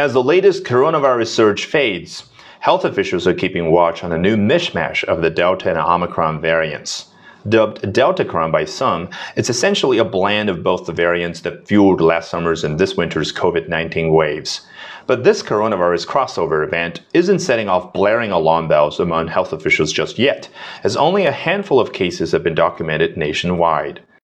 As the latest coronavirus surge fades, health officials are keeping watch on a new mishmash of the Delta and Omicron variants. Dubbed Deltacron by some, it's essentially a blend of both the variants that fueled last summer's and this winter's COVID 19 waves. But this coronavirus crossover event isn't setting off blaring alarm bells among health officials just yet, as only a handful of cases have been documented nationwide.